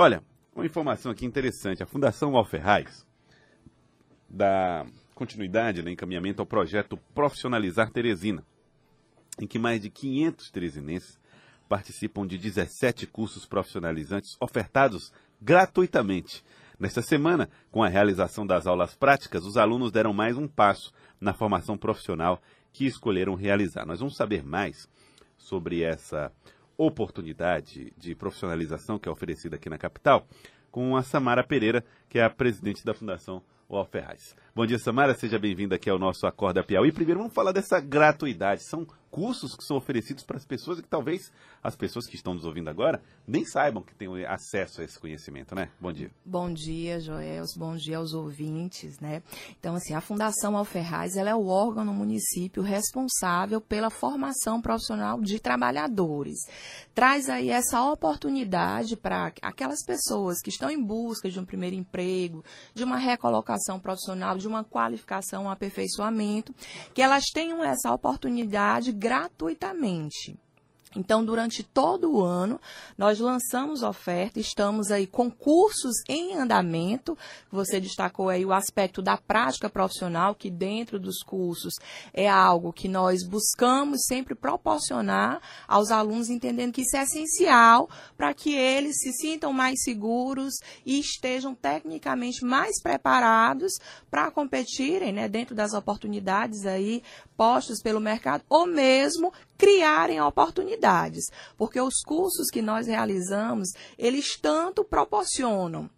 Olha, uma informação aqui interessante. A Fundação Alferraz dá continuidade, né, encaminhamento ao projeto Profissionalizar Teresina, em que mais de 500 teresinenses participam de 17 cursos profissionalizantes ofertados gratuitamente. Nesta semana, com a realização das aulas práticas, os alunos deram mais um passo na formação profissional que escolheram realizar. Nós vamos saber mais sobre essa oportunidade de profissionalização que é oferecida aqui na capital com a Samara Pereira, que é a presidente da Fundação Ferraz. Bom dia, Samara, seja bem-vinda aqui ao nosso Acorda Piauí. Primeiro, vamos falar dessa gratuidade. São cursos que são oferecidos para as pessoas e que talvez as pessoas que estão nos ouvindo agora nem saibam que têm acesso a esse conhecimento, né? Bom dia. Bom dia, Joels. Bom dia aos ouvintes, né? Então, assim, a Fundação Alferraz, ela é o órgão no município responsável pela formação profissional de trabalhadores. Traz aí essa oportunidade para aquelas pessoas que estão em busca de um primeiro emprego, de uma recolocação profissional, de uma qualificação, um aperfeiçoamento, que elas tenham essa oportunidade gratuitamente. Então, durante todo o ano, nós lançamos oferta, estamos aí com cursos em andamento. Você destacou aí o aspecto da prática profissional, que dentro dos cursos é algo que nós buscamos sempre proporcionar aos alunos, entendendo que isso é essencial para que eles se sintam mais seguros e estejam tecnicamente mais preparados para competirem, né, dentro das oportunidades aí postas pelo mercado, ou mesmo criarem oportunidades, porque os cursos que nós realizamos, eles tanto proporcionam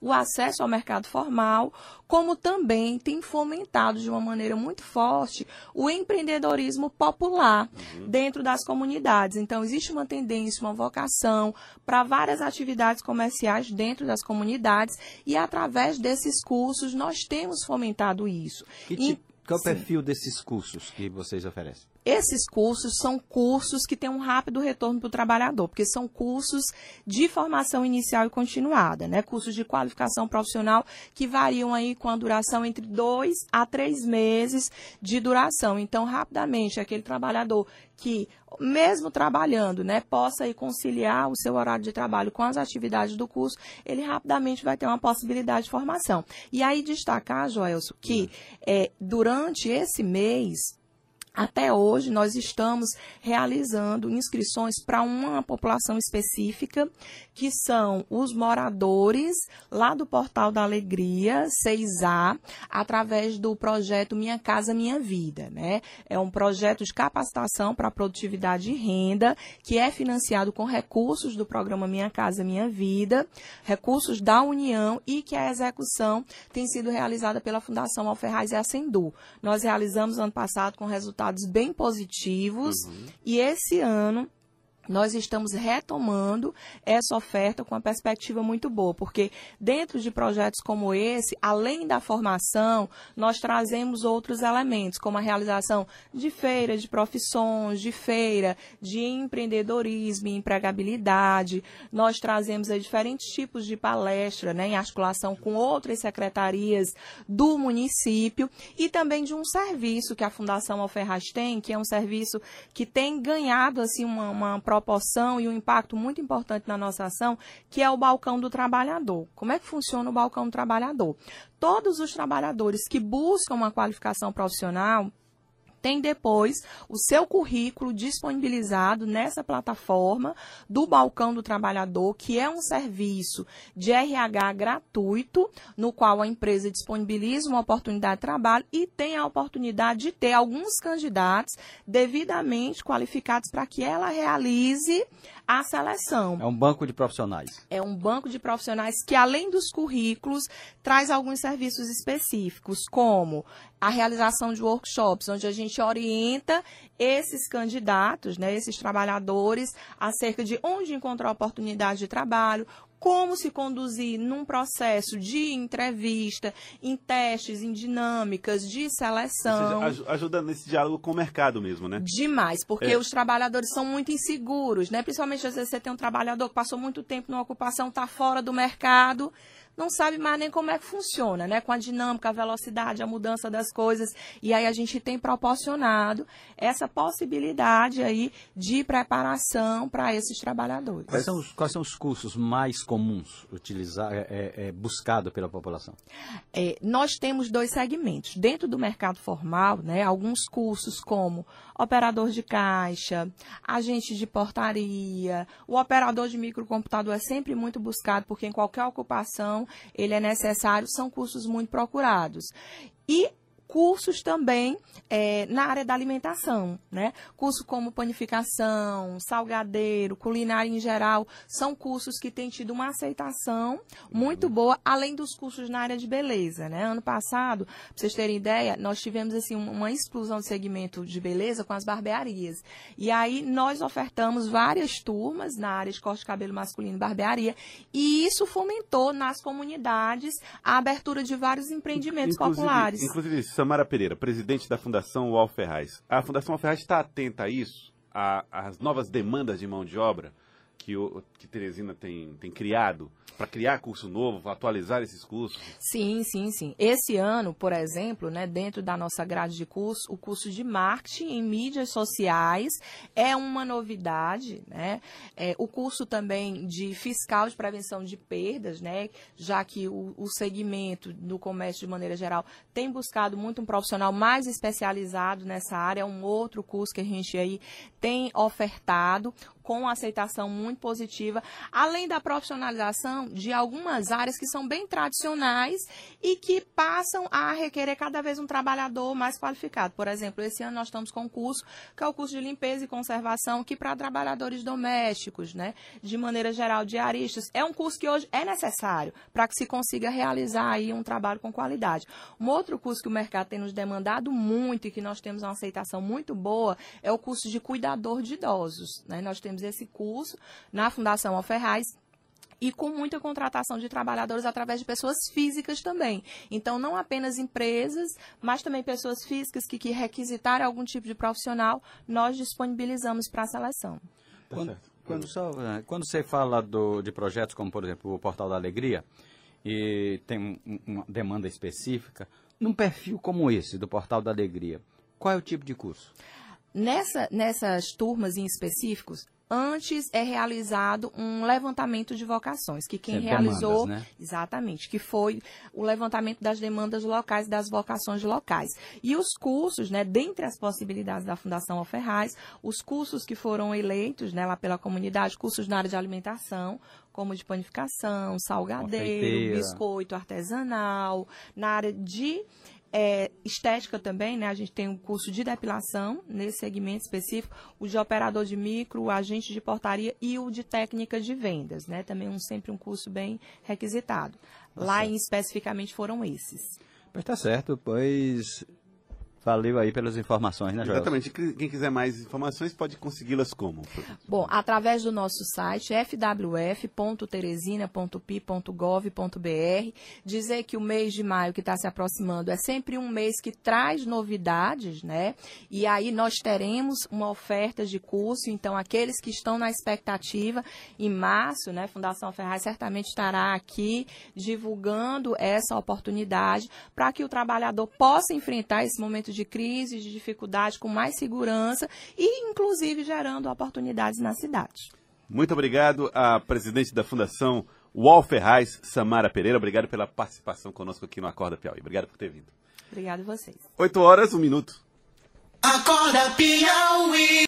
o acesso ao mercado formal, como também tem fomentado de uma maneira muito forte o empreendedorismo popular uhum. dentro das comunidades. Então, existe uma tendência, uma vocação para várias atividades comerciais dentro das comunidades e, através desses cursos, nós temos fomentado isso. Que tipo, qual é o perfil desses cursos que vocês oferecem? Esses cursos são cursos que têm um rápido retorno para o trabalhador, porque são cursos de formação inicial e continuada, né? Cursos de qualificação profissional que variam aí com a duração entre dois a três meses de duração. Então, rapidamente, aquele trabalhador que, mesmo trabalhando, né, possa aí conciliar o seu horário de trabalho com as atividades do curso, ele rapidamente vai ter uma possibilidade de formação. E aí destacar, Joelso, que é, durante esse mês até hoje, nós estamos realizando inscrições para uma população específica, que são os moradores lá do Portal da Alegria, 6A, através do projeto Minha Casa Minha Vida. Né? É um projeto de capacitação para produtividade e renda, que é financiado com recursos do programa Minha Casa Minha Vida, recursos da União e que a execução tem sido realizada pela Fundação Alferraz e Ascendu. Nós realizamos ano passado com resultados resultados bem positivos. Uhum. E esse ano nós estamos retomando essa oferta com uma perspectiva muito boa, porque dentro de projetos como esse, além da formação, nós trazemos outros elementos, como a realização de feira de profissões, de feira de empreendedorismo e empregabilidade. Nós trazemos diferentes tipos de palestra, né, em articulação com outras secretarias do município e também de um serviço que a Fundação Alferraz tem, que é um serviço que tem ganhado assim uma, uma proporção e um impacto muito importante na nossa ação, que é o balcão do trabalhador. Como é que funciona o balcão do trabalhador? Todos os trabalhadores que buscam uma qualificação profissional, tem depois o seu currículo disponibilizado nessa plataforma do Balcão do Trabalhador, que é um serviço de RH gratuito, no qual a empresa disponibiliza uma oportunidade de trabalho e tem a oportunidade de ter alguns candidatos devidamente qualificados para que ela realize a seleção. É um banco de profissionais. É um banco de profissionais que, além dos currículos, traz alguns serviços específicos, como a realização de workshops, onde a gente orienta esses candidatos, né, esses trabalhadores, acerca de onde encontrar oportunidade de trabalho, como se conduzir num processo de entrevista, em testes, em dinâmicas de seleção. Ou seja, ajuda nesse diálogo com o mercado mesmo, né? Demais, porque é. os trabalhadores são muito inseguros, né? Principalmente às vezes você tem um trabalhador que passou muito tempo numa ocupação, está fora do mercado não sabe mais nem como é que funciona, né? Com a dinâmica, a velocidade, a mudança das coisas. E aí a gente tem proporcionado essa possibilidade aí de preparação para esses trabalhadores. Quais são, os, quais são os cursos mais comuns utilizar, é, é, é buscado pela população? É, nós temos dois segmentos. Dentro do mercado formal, né, alguns cursos como operador de caixa, agente de portaria, o operador de microcomputador é sempre muito buscado, porque em qualquer ocupação ele é necessário, são cursos muito procurados. E cursos também é, na área da alimentação, né? Curso como panificação, salgadeiro, culinária em geral, são cursos que têm tido uma aceitação muito boa, além dos cursos na área de beleza, né? Ano passado, para vocês terem ideia, nós tivemos assim uma explosão de segmento de beleza com as barbearias. E aí nós ofertamos várias turmas na área de corte de cabelo masculino e barbearia, e isso fomentou nas comunidades a abertura de vários empreendimentos inclusive, populares. Inclusive Samara Pereira, presidente da Fundação UOL Ferraz. A Fundação UOL Ferraz está atenta a isso, às novas demandas de mão de obra que, o, que Teresina tem, tem criado para criar curso novo, atualizar esses cursos? Sim, sim, sim. Esse ano, por exemplo, né, dentro da nossa grade de curso, o curso de marketing em mídias sociais é uma novidade, né? É, o curso também de fiscal de prevenção de perdas, né? Já que o, o segmento do comércio de maneira geral tem buscado muito um profissional mais especializado nessa área, é um outro curso que a gente aí tem ofertado com aceitação muito positiva, além da profissionalização de algumas áreas que são bem tradicionais e que passam a requerer cada vez um trabalhador mais qualificado. Por exemplo, esse ano nós estamos com um curso que é o curso de limpeza e conservação, que para trabalhadores domésticos, né, de maneira geral, diaristas, é um curso que hoje é necessário para que se consiga realizar aí um trabalho com qualidade. Um outro curso que o mercado tem nos demandado muito e que nós temos uma aceitação muito boa é o curso de cuidador de idosos. Né? Nós temos esse curso na Fundação Alferraz e com muita contratação de trabalhadores através de pessoas físicas também. Então, não apenas empresas, mas também pessoas físicas que, que requisitarem algum tipo de profissional, nós disponibilizamos para a seleção. Tá quando, quando, quando, você fala do, de projetos como, por exemplo, o Portal da Alegria, e tem uma demanda específica, num perfil como esse, do Portal da Alegria, qual é o tipo de curso? Nessa, nessas turmas em específicos, antes é realizado um levantamento de vocações, que quem realizou, demandas, né? exatamente, que foi o levantamento das demandas locais, das vocações locais. E os cursos, né, dentre as possibilidades da Fundação Alferraz, os cursos que foram eleitos, né, lá pela comunidade, cursos na área de alimentação, como de panificação, salgadeiro, biscoito artesanal, na área de é, estética também, né? A gente tem um curso de depilação nesse segmento específico, o de operador de micro, o agente de portaria e o de técnica de vendas, né? Também um, sempre um curso bem requisitado. Tá Lá em, especificamente foram esses. Pois tá certo, pois Valeu aí pelas informações, né, Joel? Exatamente. Quem quiser mais informações pode consegui-las como? Bom, através do nosso site fwf.teresina.pi.gov.br. Dizer que o mês de maio que está se aproximando é sempre um mês que traz novidades, né? E aí nós teremos uma oferta de curso. Então, aqueles que estão na expectativa, em março, né, Fundação Ferraz certamente estará aqui divulgando essa oportunidade para que o trabalhador possa enfrentar esse momento de crise, de dificuldade, com mais segurança e, inclusive, gerando oportunidades na cidade. Muito obrigado à presidente da Fundação UOL Ferraz, Samara Pereira. Obrigado pela participação conosco aqui no Acorda Piauí. Obrigado por ter vindo. Obrigado a vocês. Oito horas, um minuto. Acorda Piauí.